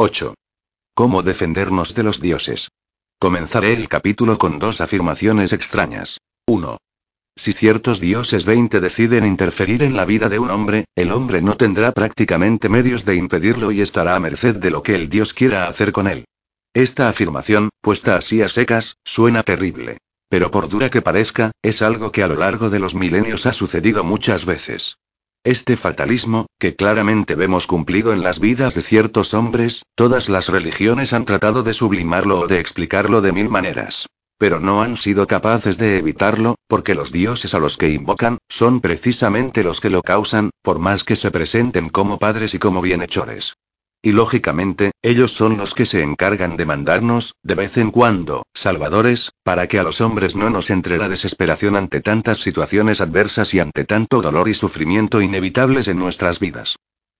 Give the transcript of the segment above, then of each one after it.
8. ¿Cómo defendernos de los dioses? Comenzaré el capítulo con dos afirmaciones extrañas. 1. Si ciertos dioses 20 deciden interferir en la vida de un hombre, el hombre no tendrá prácticamente medios de impedirlo y estará a merced de lo que el dios quiera hacer con él. Esta afirmación, puesta así a secas, suena terrible. Pero por dura que parezca, es algo que a lo largo de los milenios ha sucedido muchas veces. Este fatalismo, que claramente vemos cumplido en las vidas de ciertos hombres, todas las religiones han tratado de sublimarlo o de explicarlo de mil maneras. Pero no han sido capaces de evitarlo, porque los dioses a los que invocan, son precisamente los que lo causan, por más que se presenten como padres y como bienhechores. Y lógicamente, ellos son los que se encargan de mandarnos, de vez en cuando, salvadores, para que a los hombres no nos entre la desesperación ante tantas situaciones adversas y ante tanto dolor y sufrimiento inevitables en nuestras vidas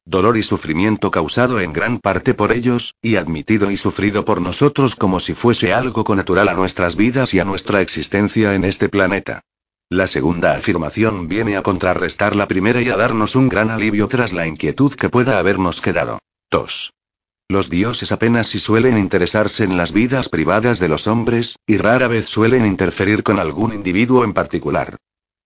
dolor y sufrimiento causado en gran parte por ellos, y admitido y sufrido por nosotros como si fuese algo natural a nuestras vidas y a nuestra existencia en este planeta. La segunda afirmación viene a contrarrestar la primera y a darnos un gran alivio tras la inquietud que pueda habernos quedado. 2. Los dioses apenas si suelen interesarse en las vidas privadas de los hombres, y rara vez suelen interferir con algún individuo en particular.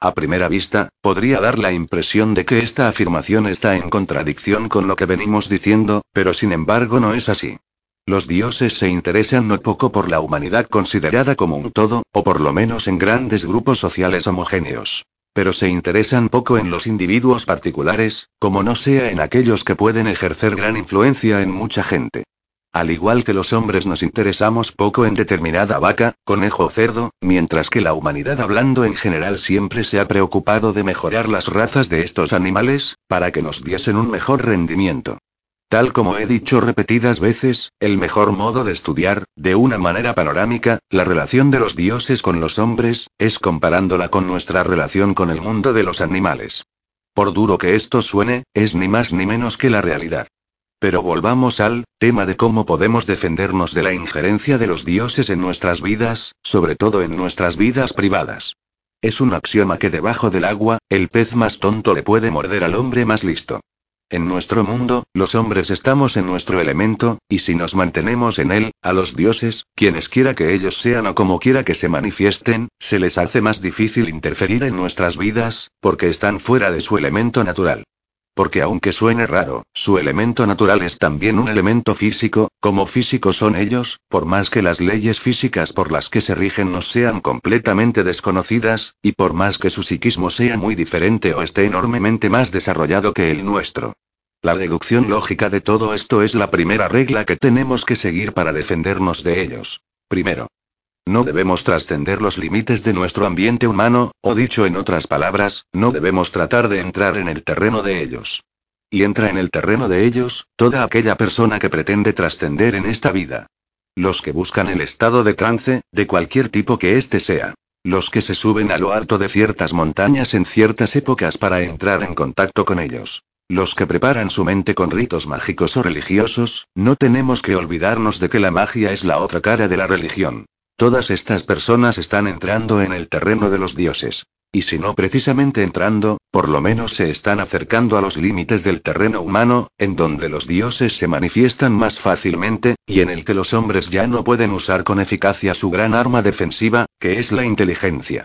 A primera vista, podría dar la impresión de que esta afirmación está en contradicción con lo que venimos diciendo, pero sin embargo no es así. Los dioses se interesan no poco por la humanidad considerada como un todo, o por lo menos en grandes grupos sociales homogéneos. Pero se interesan poco en los individuos particulares, como no sea en aquellos que pueden ejercer gran influencia en mucha gente. Al igual que los hombres nos interesamos poco en determinada vaca, conejo o cerdo, mientras que la humanidad hablando en general siempre se ha preocupado de mejorar las razas de estos animales, para que nos diesen un mejor rendimiento. Tal como he dicho repetidas veces, el mejor modo de estudiar, de una manera panorámica, la relación de los dioses con los hombres, es comparándola con nuestra relación con el mundo de los animales. Por duro que esto suene, es ni más ni menos que la realidad. Pero volvamos al tema de cómo podemos defendernos de la injerencia de los dioses en nuestras vidas, sobre todo en nuestras vidas privadas. Es un axioma que debajo del agua, el pez más tonto le puede morder al hombre más listo. En nuestro mundo, los hombres estamos en nuestro elemento, y si nos mantenemos en él, a los dioses, quienes quiera que ellos sean o como quiera que se manifiesten, se les hace más difícil interferir en nuestras vidas, porque están fuera de su elemento natural. Porque aunque suene raro, su elemento natural es también un elemento físico, como físicos son ellos, por más que las leyes físicas por las que se rigen nos sean completamente desconocidas, y por más que su psiquismo sea muy diferente o esté enormemente más desarrollado que el nuestro. La deducción lógica de todo esto es la primera regla que tenemos que seguir para defendernos de ellos. Primero, no debemos trascender los límites de nuestro ambiente humano, o dicho en otras palabras, no debemos tratar de entrar en el terreno de ellos. Y entra en el terreno de ellos, toda aquella persona que pretende trascender en esta vida. Los que buscan el estado de trance, de cualquier tipo que éste sea. Los que se suben a lo alto de ciertas montañas en ciertas épocas para entrar en contacto con ellos. Los que preparan su mente con ritos mágicos o religiosos, no tenemos que olvidarnos de que la magia es la otra cara de la religión. Todas estas personas están entrando en el terreno de los dioses. Y si no precisamente entrando, por lo menos se están acercando a los límites del terreno humano, en donde los dioses se manifiestan más fácilmente, y en el que los hombres ya no pueden usar con eficacia su gran arma defensiva, que es la inteligencia.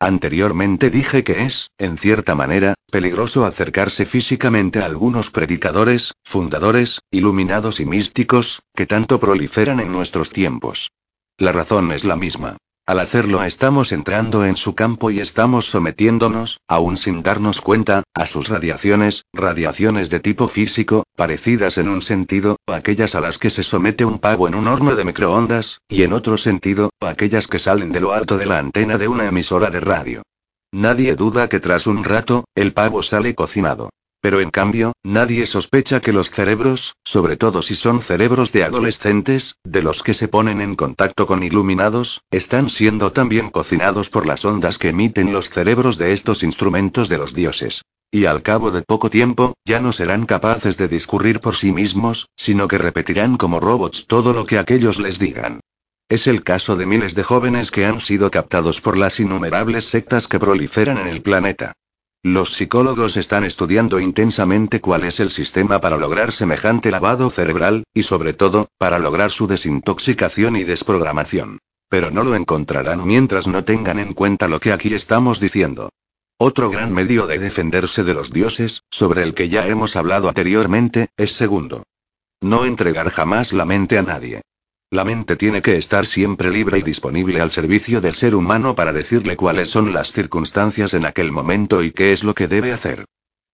Anteriormente dije que es, en cierta manera, peligroso acercarse físicamente a algunos predicadores, fundadores, iluminados y místicos, que tanto proliferan en nuestros tiempos. La razón es la misma. Al hacerlo estamos entrando en su campo y estamos sometiéndonos, aún sin darnos cuenta, a sus radiaciones, radiaciones de tipo físico, parecidas en un sentido, aquellas a las que se somete un pavo en un horno de microondas, y en otro sentido, a aquellas que salen de lo alto de la antena de una emisora de radio. Nadie duda que tras un rato, el pavo sale cocinado. Pero en cambio, nadie sospecha que los cerebros, sobre todo si son cerebros de adolescentes, de los que se ponen en contacto con iluminados, están siendo también cocinados por las ondas que emiten los cerebros de estos instrumentos de los dioses. Y al cabo de poco tiempo, ya no serán capaces de discurrir por sí mismos, sino que repetirán como robots todo lo que aquellos les digan. Es el caso de miles de jóvenes que han sido captados por las innumerables sectas que proliferan en el planeta. Los psicólogos están estudiando intensamente cuál es el sistema para lograr semejante lavado cerebral, y sobre todo, para lograr su desintoxicación y desprogramación. Pero no lo encontrarán mientras no tengan en cuenta lo que aquí estamos diciendo. Otro gran medio de defenderse de los dioses, sobre el que ya hemos hablado anteriormente, es segundo. No entregar jamás la mente a nadie. La mente tiene que estar siempre libre y disponible al servicio del ser humano para decirle cuáles son las circunstancias en aquel momento y qué es lo que debe hacer.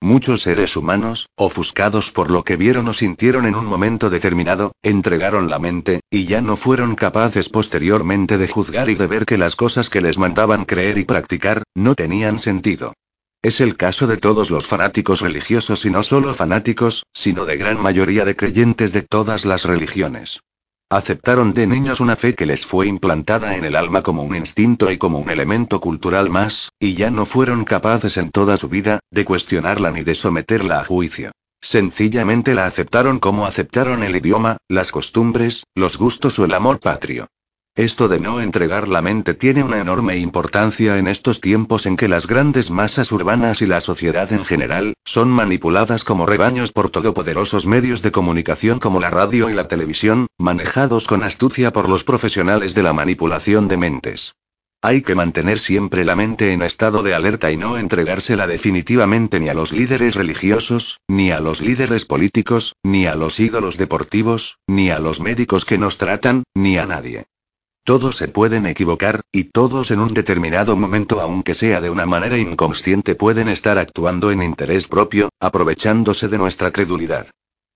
Muchos seres humanos, ofuscados por lo que vieron o sintieron en un momento determinado, entregaron la mente, y ya no fueron capaces posteriormente de juzgar y de ver que las cosas que les mandaban creer y practicar, no tenían sentido. Es el caso de todos los fanáticos religiosos y no solo fanáticos, sino de gran mayoría de creyentes de todas las religiones. Aceptaron de niños una fe que les fue implantada en el alma como un instinto y como un elemento cultural más, y ya no fueron capaces en toda su vida, de cuestionarla ni de someterla a juicio. Sencillamente la aceptaron como aceptaron el idioma, las costumbres, los gustos o el amor patrio. Esto de no entregar la mente tiene una enorme importancia en estos tiempos en que las grandes masas urbanas y la sociedad en general, son manipuladas como rebaños por todopoderosos medios de comunicación como la radio y la televisión, manejados con astucia por los profesionales de la manipulación de mentes. Hay que mantener siempre la mente en estado de alerta y no entregársela definitivamente ni a los líderes religiosos, ni a los líderes políticos, ni a los ídolos deportivos, ni a los médicos que nos tratan, ni a nadie. Todos se pueden equivocar, y todos en un determinado momento, aunque sea de una manera inconsciente, pueden estar actuando en interés propio, aprovechándose de nuestra credulidad.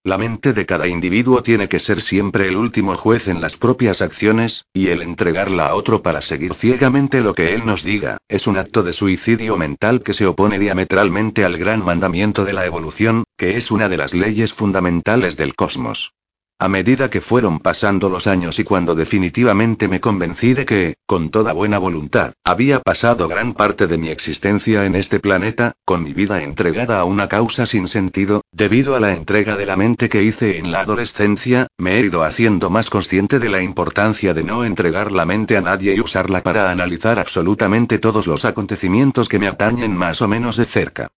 La mente de cada individuo tiene que ser siempre el último juez en las propias acciones, y el entregarla a otro para seguir ciegamente lo que él nos diga, es un acto de suicidio mental que se opone diametralmente al gran mandamiento de la evolución, que es una de las leyes fundamentales del cosmos. A medida que fueron pasando los años y cuando definitivamente me convencí de que, con toda buena voluntad, había pasado gran parte de mi existencia en este planeta, con mi vida entregada a una causa sin sentido, debido a la entrega de la mente que hice en la adolescencia, me he ido haciendo más consciente de la importancia de no entregar la mente a nadie y usarla para analizar absolutamente todos los acontecimientos que me atañen más o menos de cerca.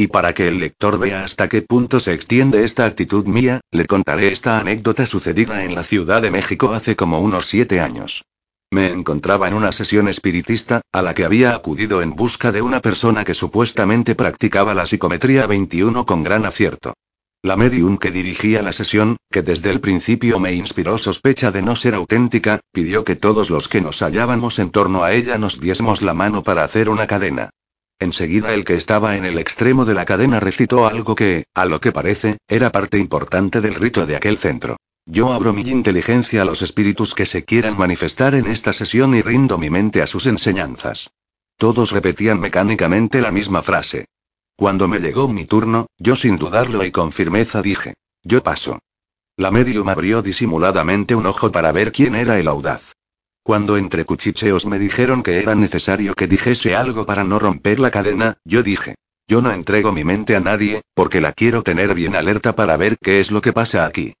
Y para que el lector vea hasta qué punto se extiende esta actitud mía, le contaré esta anécdota sucedida en la Ciudad de México hace como unos siete años. Me encontraba en una sesión espiritista, a la que había acudido en busca de una persona que supuestamente practicaba la psicometría 21 con gran acierto. La medium que dirigía la sesión, que desde el principio me inspiró sospecha de no ser auténtica, pidió que todos los que nos hallábamos en torno a ella nos diésemos la mano para hacer una cadena. Enseguida el que estaba en el extremo de la cadena recitó algo que, a lo que parece, era parte importante del rito de aquel centro. Yo abro mi inteligencia a los espíritus que se quieran manifestar en esta sesión y rindo mi mente a sus enseñanzas. Todos repetían mecánicamente la misma frase. Cuando me llegó mi turno, yo sin dudarlo y con firmeza dije, yo paso. La medium abrió disimuladamente un ojo para ver quién era el audaz. Cuando entre cuchicheos me dijeron que era necesario que dijese algo para no romper la cadena, yo dije. Yo no entrego mi mente a nadie, porque la quiero tener bien alerta para ver qué es lo que pasa aquí.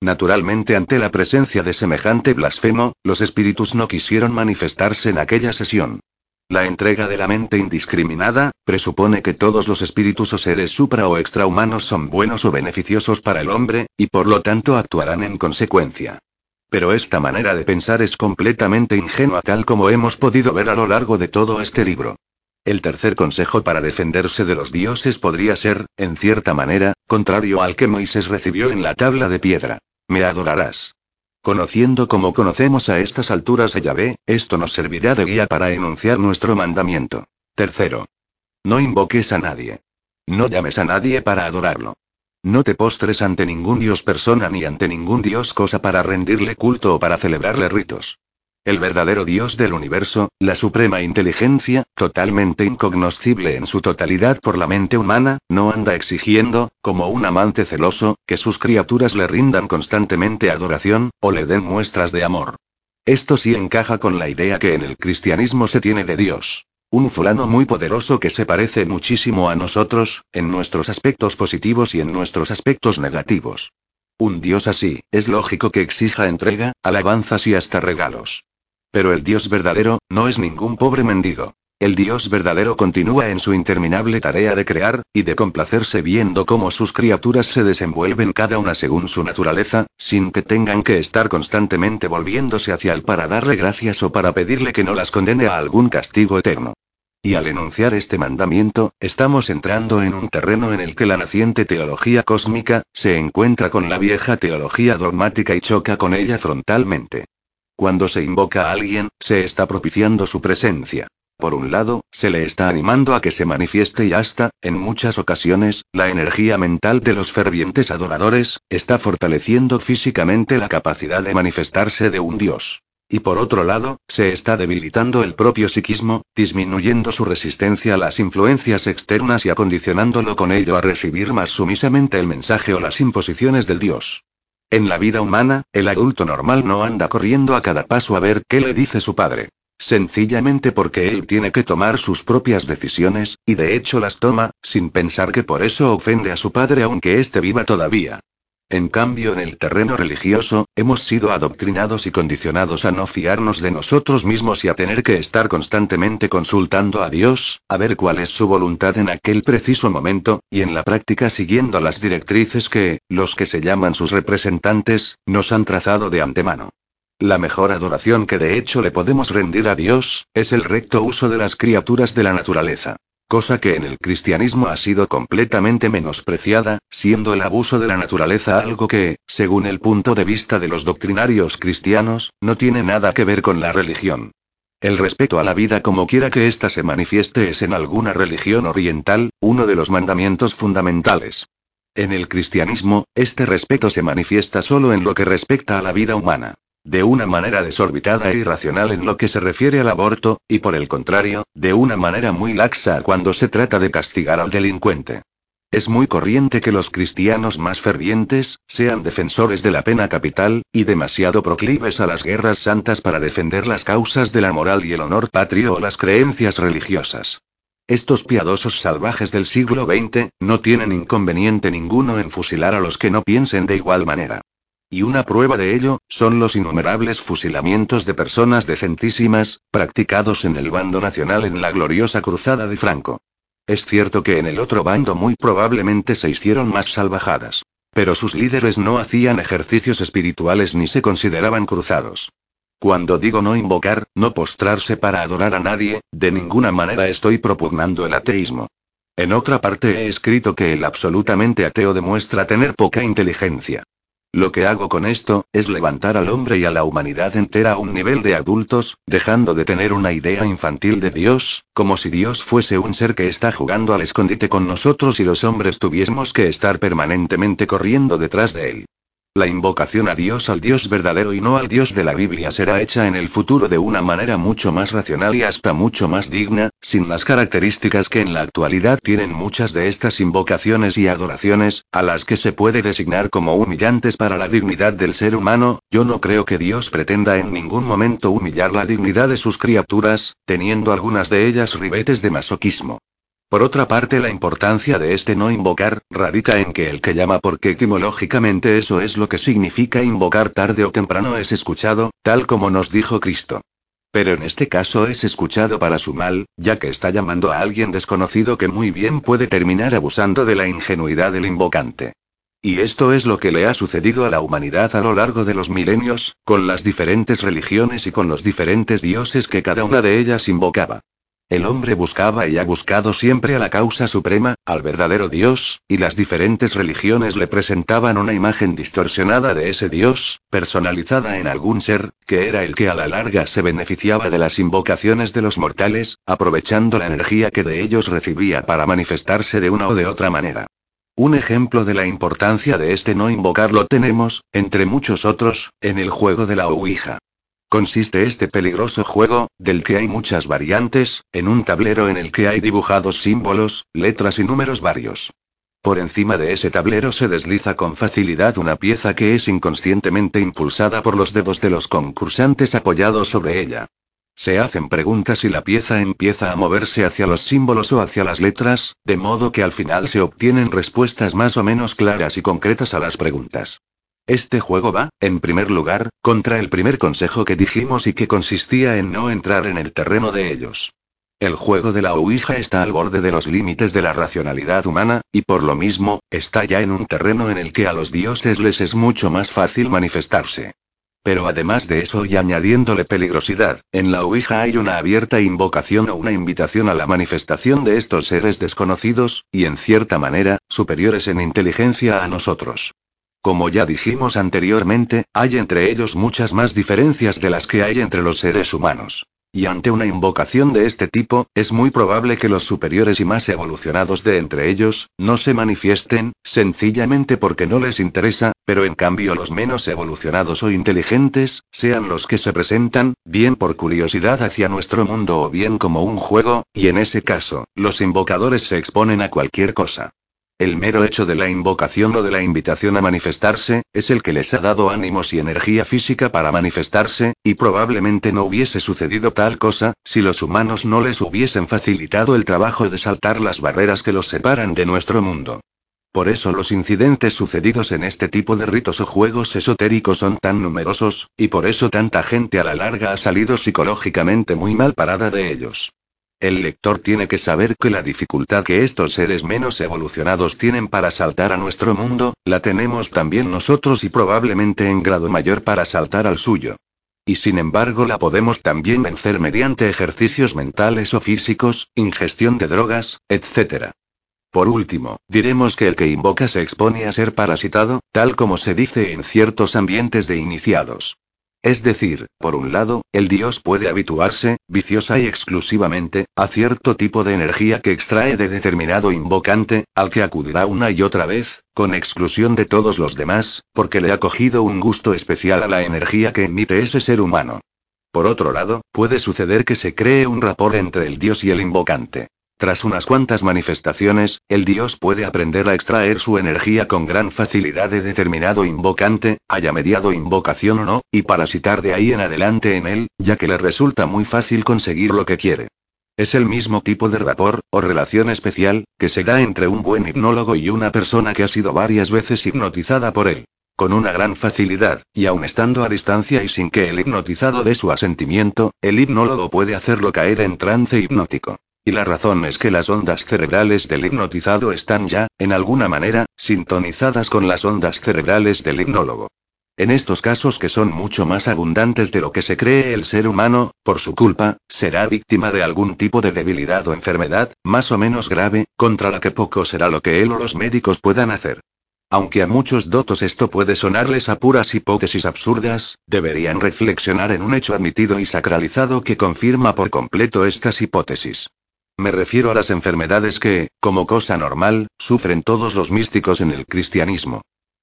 Naturalmente ante la presencia de semejante blasfemo, los espíritus no quisieron manifestarse en aquella sesión. La entrega de la mente indiscriminada, presupone que todos los espíritus o seres supra o extrahumanos son buenos o beneficiosos para el hombre, y por lo tanto actuarán en consecuencia. Pero esta manera de pensar es completamente ingenua tal como hemos podido ver a lo largo de todo este libro. El tercer consejo para defenderse de los dioses podría ser, en cierta manera, contrario al que Moisés recibió en la tabla de piedra. Me adorarás. Conociendo como conocemos a estas alturas a Yahvé, esto nos servirá de guía para enunciar nuestro mandamiento. Tercero. No invoques a nadie. No llames a nadie para adorarlo. No te postres ante ningún dios persona ni ante ningún dios cosa para rendirle culto o para celebrarle ritos. El verdadero Dios del universo, la suprema inteligencia, totalmente incognoscible en su totalidad por la mente humana, no anda exigiendo, como un amante celoso, que sus criaturas le rindan constantemente adoración, o le den muestras de amor. Esto sí encaja con la idea que en el cristianismo se tiene de Dios. Un fulano muy poderoso que se parece muchísimo a nosotros, en nuestros aspectos positivos y en nuestros aspectos negativos. Un Dios así, es lógico que exija entrega, alabanzas y hasta regalos. Pero el Dios verdadero, no es ningún pobre mendigo. El Dios verdadero continúa en su interminable tarea de crear, y de complacerse viendo cómo sus criaturas se desenvuelven cada una según su naturaleza, sin que tengan que estar constantemente volviéndose hacia él para darle gracias o para pedirle que no las condene a algún castigo eterno. Y al enunciar este mandamiento, estamos entrando en un terreno en el que la naciente teología cósmica, se encuentra con la vieja teología dogmática y choca con ella frontalmente. Cuando se invoca a alguien, se está propiciando su presencia. Por un lado, se le está animando a que se manifieste y hasta, en muchas ocasiones, la energía mental de los fervientes adoradores, está fortaleciendo físicamente la capacidad de manifestarse de un Dios. Y por otro lado, se está debilitando el propio psiquismo, disminuyendo su resistencia a las influencias externas y acondicionándolo con ello a recibir más sumisamente el mensaje o las imposiciones del Dios. En la vida humana, el adulto normal no anda corriendo a cada paso a ver qué le dice su padre. Sencillamente porque él tiene que tomar sus propias decisiones, y de hecho las toma, sin pensar que por eso ofende a su padre aunque éste viva todavía. En cambio, en el terreno religioso, hemos sido adoctrinados y condicionados a no fiarnos de nosotros mismos y a tener que estar constantemente consultando a Dios, a ver cuál es su voluntad en aquel preciso momento, y en la práctica siguiendo las directrices que, los que se llaman sus representantes, nos han trazado de antemano. La mejor adoración que de hecho le podemos rendir a Dios, es el recto uso de las criaturas de la naturaleza. Cosa que en el cristianismo ha sido completamente menospreciada, siendo el abuso de la naturaleza algo que, según el punto de vista de los doctrinarios cristianos, no tiene nada que ver con la religión. El respeto a la vida como quiera que ésta se manifieste es en alguna religión oriental, uno de los mandamientos fundamentales. En el cristianismo, este respeto se manifiesta solo en lo que respecta a la vida humana de una manera desorbitada e irracional en lo que se refiere al aborto, y por el contrario, de una manera muy laxa cuando se trata de castigar al delincuente. Es muy corriente que los cristianos más fervientes, sean defensores de la pena capital, y demasiado proclives a las guerras santas para defender las causas de la moral y el honor patrio o las creencias religiosas. Estos piadosos salvajes del siglo XX, no tienen inconveniente ninguno en fusilar a los que no piensen de igual manera. Y una prueba de ello, son los innumerables fusilamientos de personas decentísimas, practicados en el bando nacional en la gloriosa cruzada de Franco. Es cierto que en el otro bando muy probablemente se hicieron más salvajadas. Pero sus líderes no hacían ejercicios espirituales ni se consideraban cruzados. Cuando digo no invocar, no postrarse para adorar a nadie, de ninguna manera estoy propugnando el ateísmo. En otra parte he escrito que el absolutamente ateo demuestra tener poca inteligencia. Lo que hago con esto, es levantar al hombre y a la humanidad entera a un nivel de adultos, dejando de tener una idea infantil de Dios, como si Dios fuese un ser que está jugando al escondite con nosotros y los hombres tuviésemos que estar permanentemente corriendo detrás de él. La invocación a Dios al Dios verdadero y no al Dios de la Biblia será hecha en el futuro de una manera mucho más racional y hasta mucho más digna, sin las características que en la actualidad tienen muchas de estas invocaciones y adoraciones, a las que se puede designar como humillantes para la dignidad del ser humano, yo no creo que Dios pretenda en ningún momento humillar la dignidad de sus criaturas, teniendo algunas de ellas ribetes de masoquismo. Por otra parte, la importancia de este no invocar, radica en que el que llama porque etimológicamente eso es lo que significa invocar tarde o temprano es escuchado, tal como nos dijo Cristo. Pero en este caso es escuchado para su mal, ya que está llamando a alguien desconocido que muy bien puede terminar abusando de la ingenuidad del invocante. Y esto es lo que le ha sucedido a la humanidad a lo largo de los milenios, con las diferentes religiones y con los diferentes dioses que cada una de ellas invocaba. El hombre buscaba y ha buscado siempre a la causa suprema, al verdadero Dios, y las diferentes religiones le presentaban una imagen distorsionada de ese Dios, personalizada en algún ser, que era el que a la larga se beneficiaba de las invocaciones de los mortales, aprovechando la energía que de ellos recibía para manifestarse de una o de otra manera. Un ejemplo de la importancia de este no invocar lo tenemos, entre muchos otros, en el juego de la Ouija. Consiste este peligroso juego, del que hay muchas variantes, en un tablero en el que hay dibujados símbolos, letras y números varios. Por encima de ese tablero se desliza con facilidad una pieza que es inconscientemente impulsada por los dedos de los concursantes apoyados sobre ella. Se hacen preguntas y la pieza empieza a moverse hacia los símbolos o hacia las letras, de modo que al final se obtienen respuestas más o menos claras y concretas a las preguntas. Este juego va, en primer lugar, contra el primer consejo que dijimos y que consistía en no entrar en el terreno de ellos. El juego de la Ouija está al borde de los límites de la racionalidad humana, y por lo mismo, está ya en un terreno en el que a los dioses les es mucho más fácil manifestarse. Pero además de eso y añadiéndole peligrosidad, en la Ouija hay una abierta invocación o una invitación a la manifestación de estos seres desconocidos, y en cierta manera, superiores en inteligencia a nosotros. Como ya dijimos anteriormente, hay entre ellos muchas más diferencias de las que hay entre los seres humanos. Y ante una invocación de este tipo, es muy probable que los superiores y más evolucionados de entre ellos, no se manifiesten, sencillamente porque no les interesa, pero en cambio los menos evolucionados o inteligentes, sean los que se presentan, bien por curiosidad hacia nuestro mundo o bien como un juego, y en ese caso, los invocadores se exponen a cualquier cosa. El mero hecho de la invocación o de la invitación a manifestarse, es el que les ha dado ánimos y energía física para manifestarse, y probablemente no hubiese sucedido tal cosa, si los humanos no les hubiesen facilitado el trabajo de saltar las barreras que los separan de nuestro mundo. Por eso los incidentes sucedidos en este tipo de ritos o juegos esotéricos son tan numerosos, y por eso tanta gente a la larga ha salido psicológicamente muy mal parada de ellos. El lector tiene que saber que la dificultad que estos seres menos evolucionados tienen para saltar a nuestro mundo, la tenemos también nosotros y probablemente en grado mayor para saltar al suyo. Y sin embargo la podemos también vencer mediante ejercicios mentales o físicos, ingestión de drogas, etc. Por último, diremos que el que invoca se expone a ser parasitado, tal como se dice en ciertos ambientes de iniciados. Es decir, por un lado, el dios puede habituarse, viciosa y exclusivamente, a cierto tipo de energía que extrae de determinado invocante, al que acudirá una y otra vez, con exclusión de todos los demás, porque le ha cogido un gusto especial a la energía que emite ese ser humano. Por otro lado, puede suceder que se cree un rapor entre el dios y el invocante. Tras unas cuantas manifestaciones, el dios puede aprender a extraer su energía con gran facilidad de determinado invocante, haya mediado invocación o no, y parasitar de ahí en adelante en él, ya que le resulta muy fácil conseguir lo que quiere. Es el mismo tipo de rapor, o relación especial, que se da entre un buen hipnólogo y una persona que ha sido varias veces hipnotizada por él. Con una gran facilidad, y aun estando a distancia y sin que el hipnotizado dé su asentimiento, el hipnólogo puede hacerlo caer en trance hipnótico. Y la razón es que las ondas cerebrales del hipnotizado están ya, en alguna manera, sintonizadas con las ondas cerebrales del hipnólogo. En estos casos que son mucho más abundantes de lo que se cree el ser humano, por su culpa, será víctima de algún tipo de debilidad o enfermedad, más o menos grave, contra la que poco será lo que él o los médicos puedan hacer. Aunque a muchos dotos esto puede sonarles a puras hipótesis absurdas, deberían reflexionar en un hecho admitido y sacralizado que confirma por completo estas hipótesis. Me refiero a las enfermedades que, como cosa normal, sufren todos los místicos en el cristianismo.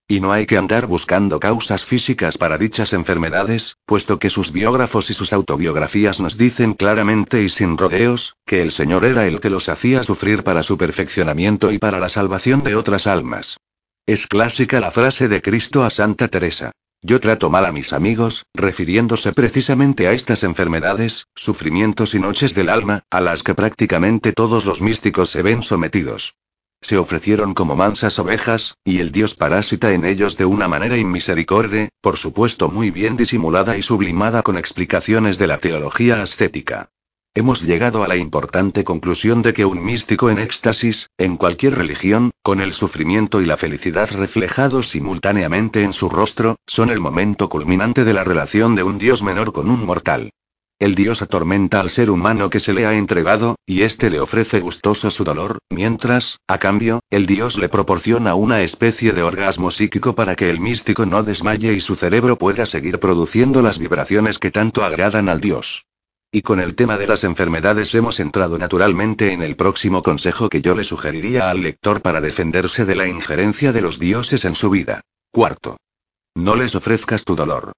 Y no hay que andar buscando causas físicas para dichas enfermedades, puesto que sus biógrafos y sus autobiografías nos dicen claramente y sin rodeos, que el Señor era el que los hacía sufrir para su perfeccionamiento y para la salvación de otras almas. Es clásica la frase de Cristo a Santa Teresa. Yo trato mal a mis amigos, refiriéndose precisamente a estas enfermedades, sufrimientos y noches del alma, a las que prácticamente todos los místicos se ven sometidos. Se ofrecieron como mansas ovejas, y el dios parásita en ellos de una manera inmisericorde, por supuesto muy bien disimulada y sublimada con explicaciones de la teología ascética. Hemos llegado a la importante conclusión de que un místico en éxtasis, en cualquier religión, con el sufrimiento y la felicidad reflejados simultáneamente en su rostro, son el momento culminante de la relación de un dios menor con un mortal. El dios atormenta al ser humano que se le ha entregado, y éste le ofrece gustoso su dolor, mientras, a cambio, el dios le proporciona una especie de orgasmo psíquico para que el místico no desmaye y su cerebro pueda seguir produciendo las vibraciones que tanto agradan al dios. Y con el tema de las enfermedades hemos entrado naturalmente en el próximo consejo que yo le sugeriría al lector para defenderse de la injerencia de los dioses en su vida. Cuarto. No les ofrezcas tu dolor.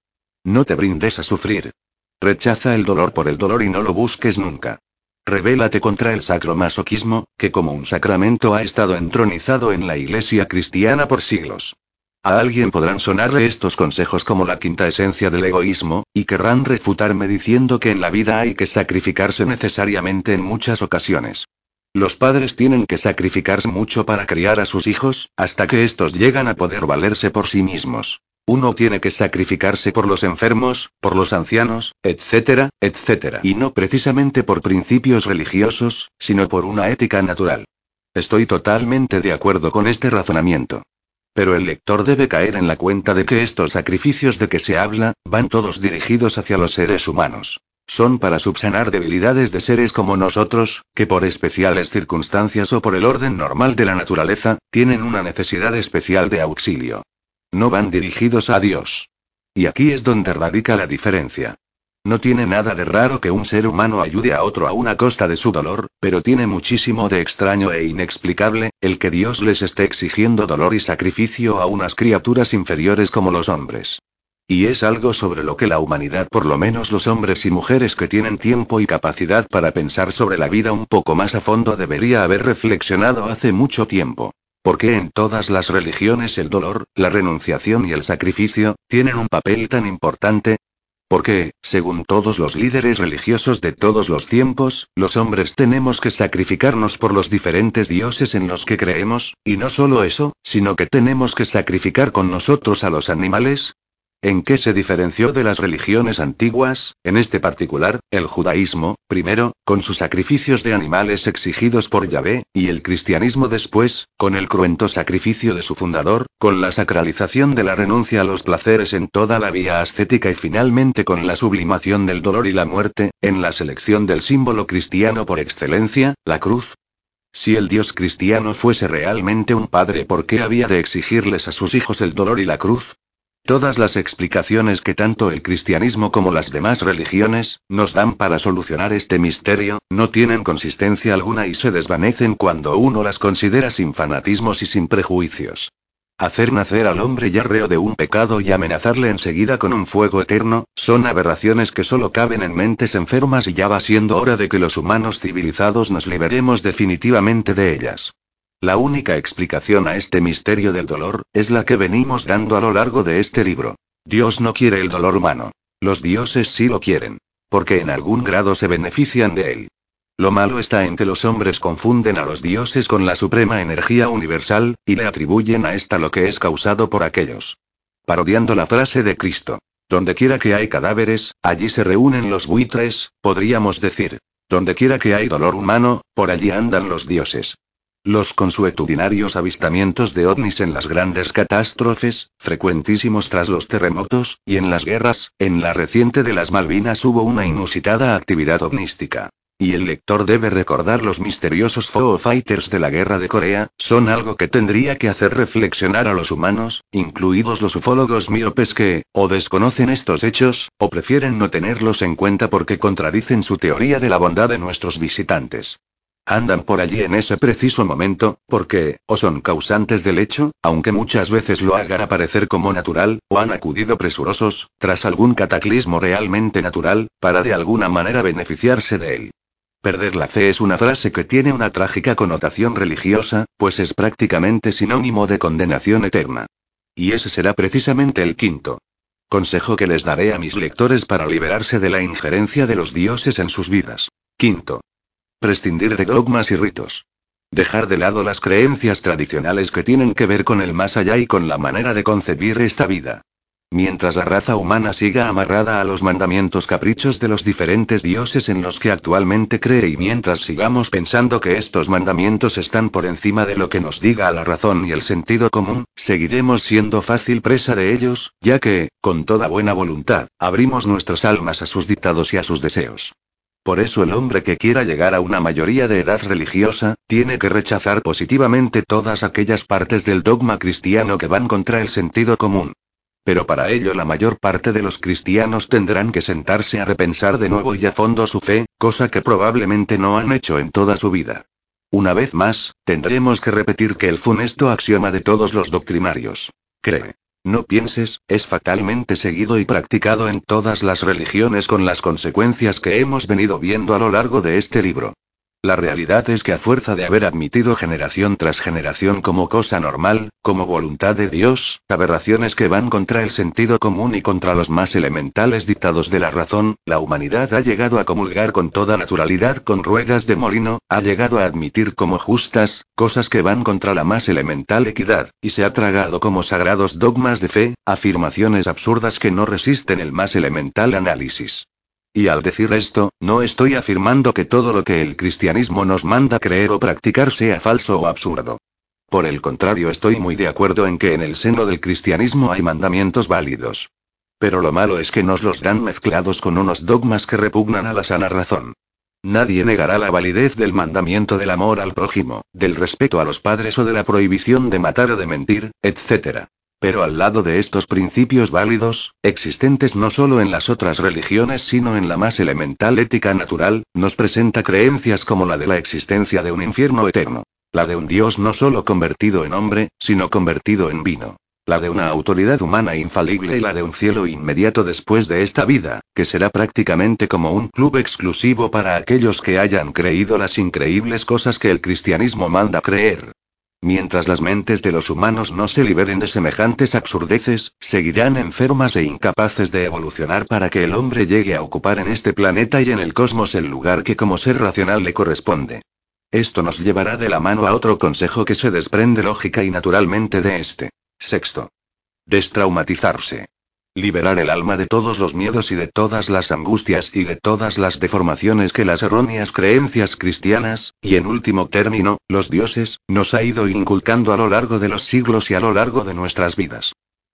No te brindes a sufrir. Rechaza el dolor por el dolor y no lo busques nunca. Revélate contra el sacromasoquismo, que como un sacramento ha estado entronizado en la iglesia cristiana por siglos. A alguien podrán sonarle estos consejos como la quinta esencia del egoísmo, y querrán refutarme diciendo que en la vida hay que sacrificarse necesariamente en muchas ocasiones. Los padres tienen que sacrificarse mucho para criar a sus hijos, hasta que estos llegan a poder valerse por sí mismos. Uno tiene que sacrificarse por los enfermos, por los ancianos, etcétera, etcétera. Y no precisamente por principios religiosos, sino por una ética natural. Estoy totalmente de acuerdo con este razonamiento. Pero el lector debe caer en la cuenta de que estos sacrificios de que se habla, van todos dirigidos hacia los seres humanos. Son para subsanar debilidades de seres como nosotros, que por especiales circunstancias o por el orden normal de la naturaleza, tienen una necesidad especial de auxilio. No van dirigidos a Dios. Y aquí es donde radica la diferencia. No tiene nada de raro que un ser humano ayude a otro a una costa de su dolor, pero tiene muchísimo de extraño e inexplicable, el que Dios les esté exigiendo dolor y sacrificio a unas criaturas inferiores como los hombres. Y es algo sobre lo que la humanidad, por lo menos los hombres y mujeres que tienen tiempo y capacidad para pensar sobre la vida un poco más a fondo, debería haber reflexionado hace mucho tiempo. ¿Por qué en todas las religiones el dolor, la renunciación y el sacrificio, tienen un papel tan importante? Porque, según todos los líderes religiosos de todos los tiempos, los hombres tenemos que sacrificarnos por los diferentes dioses en los que creemos, y no solo eso, sino que tenemos que sacrificar con nosotros a los animales, ¿En qué se diferenció de las religiones antiguas, en este particular, el judaísmo, primero, con sus sacrificios de animales exigidos por Yahvé, y el cristianismo después, con el cruento sacrificio de su fundador, con la sacralización de la renuncia a los placeres en toda la vía ascética y finalmente con la sublimación del dolor y la muerte, en la selección del símbolo cristiano por excelencia, la cruz, si el Dios cristiano fuese realmente un padre, ¿por qué había de exigirles a sus hijos el dolor y la cruz? Todas las explicaciones que tanto el cristianismo como las demás religiones nos dan para solucionar este misterio, no tienen consistencia alguna y se desvanecen cuando uno las considera sin fanatismos y sin prejuicios. Hacer nacer al hombre ya reo de un pecado y amenazarle enseguida con un fuego eterno, son aberraciones que solo caben en mentes enfermas y ya va siendo hora de que los humanos civilizados nos liberemos definitivamente de ellas. La única explicación a este misterio del dolor, es la que venimos dando a lo largo de este libro. Dios no quiere el dolor humano. Los dioses sí lo quieren. Porque en algún grado se benefician de él. Lo malo está en que los hombres confunden a los dioses con la suprema energía universal, y le atribuyen a esta lo que es causado por aquellos. Parodiando la frase de Cristo. Donde quiera que hay cadáveres, allí se reúnen los buitres, podríamos decir. Donde quiera que hay dolor humano, por allí andan los dioses. Los consuetudinarios avistamientos de ovnis en las grandes catástrofes, frecuentísimos tras los terremotos, y en las guerras, en la reciente de las Malvinas hubo una inusitada actividad ovnística. Y el lector debe recordar los misteriosos Foo Fighters de la guerra de Corea, son algo que tendría que hacer reflexionar a los humanos, incluidos los ufólogos miopes que, o desconocen estos hechos, o prefieren no tenerlos en cuenta porque contradicen su teoría de la bondad de nuestros visitantes. Andan por allí en ese preciso momento, porque, o son causantes del hecho, aunque muchas veces lo hagan aparecer como natural, o han acudido presurosos, tras algún cataclismo realmente natural, para de alguna manera beneficiarse de él. Perder la fe es una frase que tiene una trágica connotación religiosa, pues es prácticamente sinónimo de condenación eterna. Y ese será precisamente el quinto. Consejo que les daré a mis lectores para liberarse de la injerencia de los dioses en sus vidas. Quinto. Prescindir de dogmas y ritos. Dejar de lado las creencias tradicionales que tienen que ver con el más allá y con la manera de concebir esta vida. Mientras la raza humana siga amarrada a los mandamientos caprichos de los diferentes dioses en los que actualmente cree y mientras sigamos pensando que estos mandamientos están por encima de lo que nos diga la razón y el sentido común, seguiremos siendo fácil presa de ellos, ya que, con toda buena voluntad, abrimos nuestras almas a sus dictados y a sus deseos. Por eso el hombre que quiera llegar a una mayoría de edad religiosa, tiene que rechazar positivamente todas aquellas partes del dogma cristiano que van contra el sentido común. Pero para ello la mayor parte de los cristianos tendrán que sentarse a repensar de nuevo y a fondo su fe, cosa que probablemente no han hecho en toda su vida. Una vez más, tendremos que repetir que el funesto axioma de todos los doctrinarios. Cree. No pienses, es fatalmente seguido y practicado en todas las religiones con las consecuencias que hemos venido viendo a lo largo de este libro. La realidad es que a fuerza de haber admitido generación tras generación como cosa normal, como voluntad de Dios, aberraciones que van contra el sentido común y contra los más elementales dictados de la razón, la humanidad ha llegado a comulgar con toda naturalidad con ruedas de molino, ha llegado a admitir como justas, cosas que van contra la más elemental equidad, y se ha tragado como sagrados dogmas de fe, afirmaciones absurdas que no resisten el más elemental análisis. Y al decir esto, no estoy afirmando que todo lo que el cristianismo nos manda creer o practicar sea falso o absurdo. Por el contrario, estoy muy de acuerdo en que en el seno del cristianismo hay mandamientos válidos. Pero lo malo es que nos los dan mezclados con unos dogmas que repugnan a la sana razón. Nadie negará la validez del mandamiento del amor al prójimo, del respeto a los padres o de la prohibición de matar o de mentir, etc. Pero al lado de estos principios válidos, existentes no solo en las otras religiones sino en la más elemental ética natural, nos presenta creencias como la de la existencia de un infierno eterno. La de un Dios no solo convertido en hombre, sino convertido en vino. La de una autoridad humana infalible y la de un cielo inmediato después de esta vida, que será prácticamente como un club exclusivo para aquellos que hayan creído las increíbles cosas que el cristianismo manda creer. Mientras las mentes de los humanos no se liberen de semejantes absurdeces, seguirán enfermas e incapaces de evolucionar para que el hombre llegue a ocupar en este planeta y en el cosmos el lugar que como ser racional le corresponde. Esto nos llevará de la mano a otro consejo que se desprende lógica y naturalmente de este. Sexto. Destraumatizarse. Liberar el alma de todos los miedos y de todas las angustias y de todas las deformaciones que las erróneas creencias cristianas, y en último término, los dioses, nos ha ido inculcando a lo largo de los siglos y a lo largo de nuestras vidas.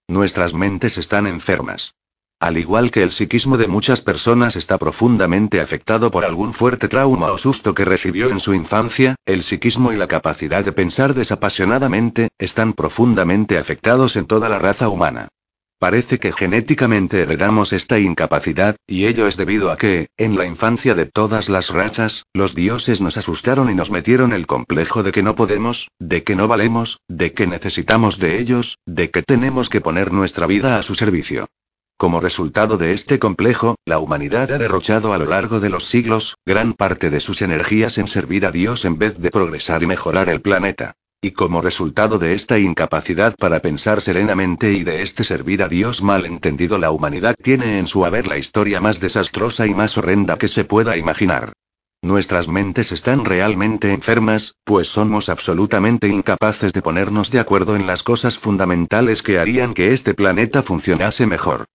Nuestras mentes están enfermas. Al igual que el psiquismo de muchas personas está profundamente afectado por algún fuerte trauma o susto que recibió en su infancia, el psiquismo y la capacidad de pensar desapasionadamente, están profundamente afectados en toda la raza humana. Parece que genéticamente heredamos esta incapacidad, y ello es debido a que, en la infancia de todas las razas, los dioses nos asustaron y nos metieron el complejo de que no podemos, de que no valemos, de que necesitamos de ellos, de que tenemos que poner nuestra vida a su servicio. Como resultado de este complejo, la humanidad ha derrochado a lo largo de los siglos, gran parte de sus energías en servir a Dios en vez de progresar y mejorar el planeta. Y como resultado de esta incapacidad para pensar serenamente y de este servir a Dios mal entendido, la humanidad tiene en su haber la historia más desastrosa y más horrenda que se pueda imaginar. Nuestras mentes están realmente enfermas, pues somos absolutamente incapaces de ponernos de acuerdo en las cosas fundamentales que harían que este planeta funcionase mejor.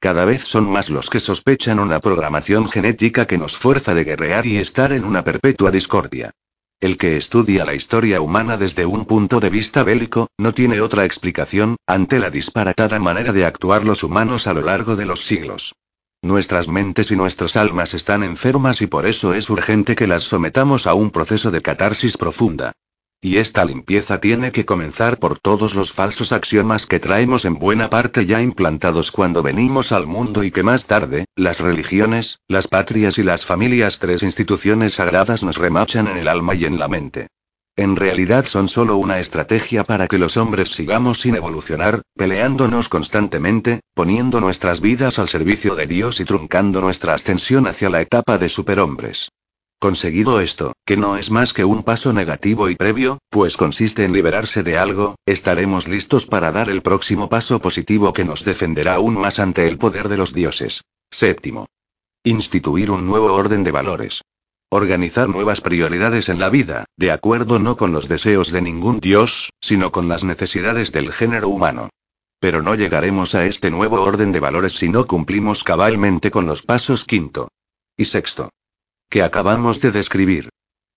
Cada vez son más los que sospechan una programación genética que nos fuerza de guerrear y estar en una perpetua discordia. El que estudia la historia humana desde un punto de vista bélico, no tiene otra explicación, ante la disparatada manera de actuar los humanos a lo largo de los siglos. Nuestras mentes y nuestras almas están enfermas y por eso es urgente que las sometamos a un proceso de catarsis profunda. Y esta limpieza tiene que comenzar por todos los falsos axiomas que traemos en buena parte ya implantados cuando venimos al mundo y que más tarde, las religiones, las patrias y las familias, tres instituciones sagradas nos remachan en el alma y en la mente. En realidad son solo una estrategia para que los hombres sigamos sin evolucionar, peleándonos constantemente, poniendo nuestras vidas al servicio de Dios y truncando nuestra ascensión hacia la etapa de superhombres. Conseguido esto, que no es más que un paso negativo y previo, pues consiste en liberarse de algo, estaremos listos para dar el próximo paso positivo que nos defenderá aún más ante el poder de los dioses. Séptimo. Instituir un nuevo orden de valores. Organizar nuevas prioridades en la vida, de acuerdo no con los deseos de ningún dios, sino con las necesidades del género humano. Pero no llegaremos a este nuevo orden de valores si no cumplimos cabalmente con los pasos quinto y sexto que acabamos de describir.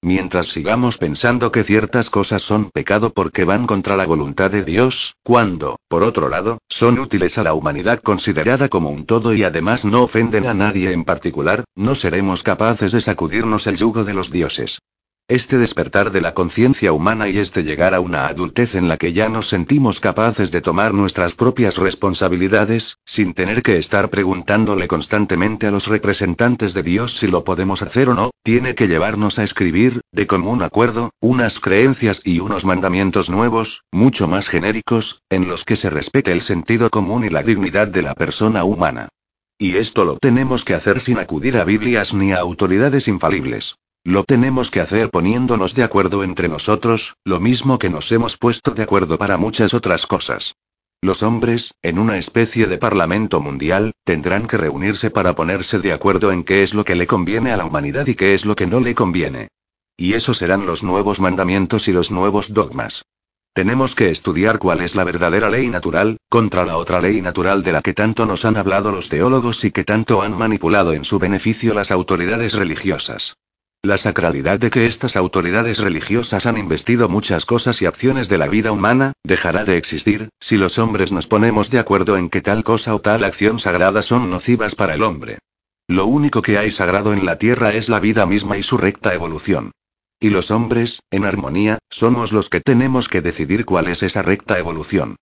Mientras sigamos pensando que ciertas cosas son pecado porque van contra la voluntad de Dios, cuando, por otro lado, son útiles a la humanidad considerada como un todo y además no ofenden a nadie en particular, no seremos capaces de sacudirnos el yugo de los dioses. Este despertar de la conciencia humana y este llegar a una adultez en la que ya nos sentimos capaces de tomar nuestras propias responsabilidades, sin tener que estar preguntándole constantemente a los representantes de Dios si lo podemos hacer o no, tiene que llevarnos a escribir, de común acuerdo, unas creencias y unos mandamientos nuevos, mucho más genéricos, en los que se respete el sentido común y la dignidad de la persona humana. Y esto lo tenemos que hacer sin acudir a Biblias ni a autoridades infalibles. Lo tenemos que hacer poniéndonos de acuerdo entre nosotros, lo mismo que nos hemos puesto de acuerdo para muchas otras cosas. Los hombres, en una especie de parlamento mundial, tendrán que reunirse para ponerse de acuerdo en qué es lo que le conviene a la humanidad y qué es lo que no le conviene. Y esos serán los nuevos mandamientos y los nuevos dogmas. Tenemos que estudiar cuál es la verdadera ley natural, contra la otra ley natural de la que tanto nos han hablado los teólogos y que tanto han manipulado en su beneficio las autoridades religiosas. La sacralidad de que estas autoridades religiosas han investido muchas cosas y acciones de la vida humana, dejará de existir, si los hombres nos ponemos de acuerdo en que tal cosa o tal acción sagrada son nocivas para el hombre. Lo único que hay sagrado en la tierra es la vida misma y su recta evolución. Y los hombres, en armonía, somos los que tenemos que decidir cuál es esa recta evolución.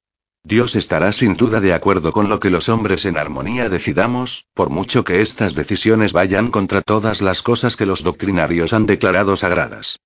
Dios estará sin duda de acuerdo con lo que los hombres en armonía decidamos, por mucho que estas decisiones vayan contra todas las cosas que los doctrinarios han declarado sagradas.